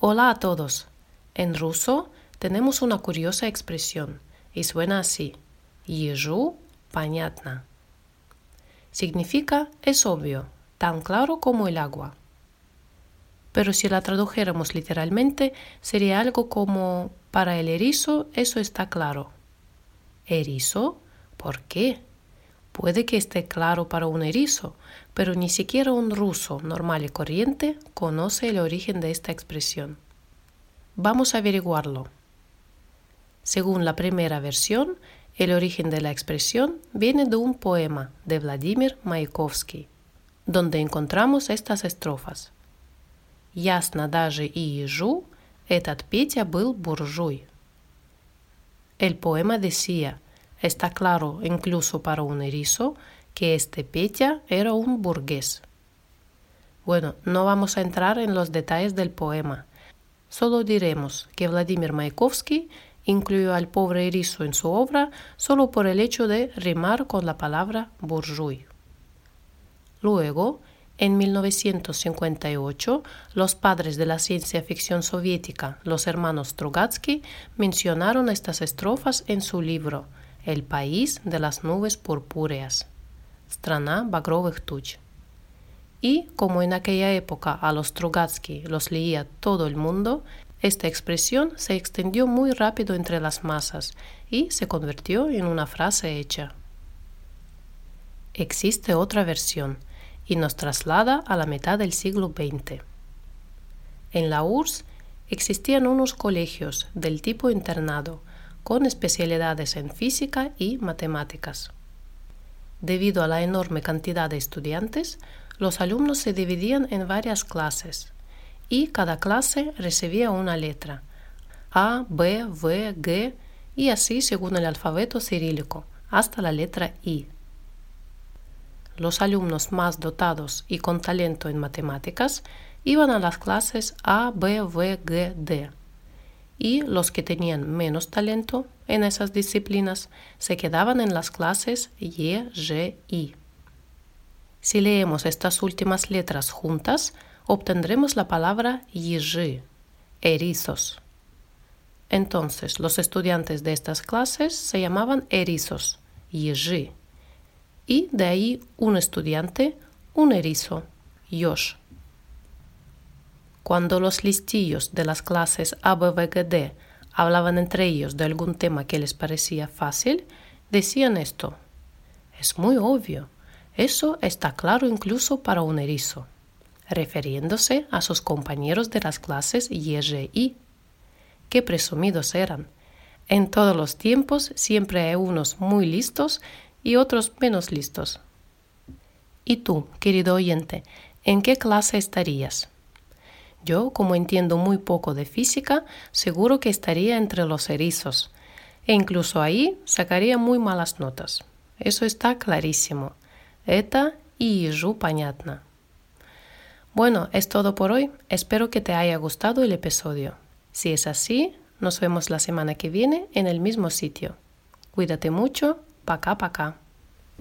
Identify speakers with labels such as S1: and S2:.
S1: Hola a todos. En ruso tenemos una curiosa expresión y suena así. Ежу понятно. Significa es obvio, tan claro como el agua. Pero si la tradujéramos literalmente, sería algo como para el erizo eso está claro. ¿Erizo? ¿Por qué? Puede que esté claro para un erizo, pero ni siquiera un ruso normal y corriente conoce el origen de esta expresión. Vamos a averiguarlo. Según la primera versión, el origen de la expresión viene de un poema de Vladimir Mayakovsky, donde encontramos estas estrofas. Ясно даже и ежу, этот Петя был буржуй. El poema decía, Está claro, incluso para un erizo, que este era un burgués. Bueno, no vamos a entrar en los detalles del poema. Solo diremos que Vladimir Mayakovsky incluyó al pobre erizo en su obra solo por el hecho de rimar con la palabra bourgeois. Luego, en 1958, los padres de la ciencia ficción soviética, los hermanos Strugatsky, mencionaron estas estrofas en su libro el país de las nubes purpúreas Страна багровых туч. Y como en aquella época a los Strugatsky los leía todo el mundo, esta expresión se extendió muy rápido entre las masas y se convirtió en una frase hecha. Existe otra versión y nos traslada a la mitad del siglo XX. En la URSS existían unos colegios del tipo internado con especialidades en física y matemáticas. Debido a la enorme cantidad de estudiantes, los alumnos se dividían en varias clases y cada clase recibía una letra A, B, V, G y así según el alfabeto cirílico hasta la letra I. Los alumnos más dotados y con talento en matemáticas iban a las clases A, B, V, G, D y los que tenían menos talento en esas disciplinas se quedaban en las clases Y, G, I. Si leemos estas últimas letras juntas, obtendremos la palabra Yiji, erizos. Entonces, los estudiantes de estas clases se llamaban erizos, Yiji, y de ahí un estudiante, un erizo, Yosh. Cuando los listillos de las clases ABVGD hablaban entre ellos de algún tema que les parecía fácil, decían esto. Es muy obvio. Eso está claro incluso para un erizo, refiriéndose a sus compañeros de las clases YGI. Qué presumidos eran. En todos los tiempos siempre hay unos muy listos y otros menos listos. ¿Y tú, querido oyente, en qué clase estarías? Yo, como entiendo muy poco de física, seguro que estaría entre los erizos, e incluso ahí sacaría muy malas notas. Eso está clarísimo. Это y ежу понятно. Bueno, es todo por hoy. Espero que te haya gustado el episodio. Si es así, nos vemos la semana que viene en el mismo sitio. Cuídate mucho. Пока-пока.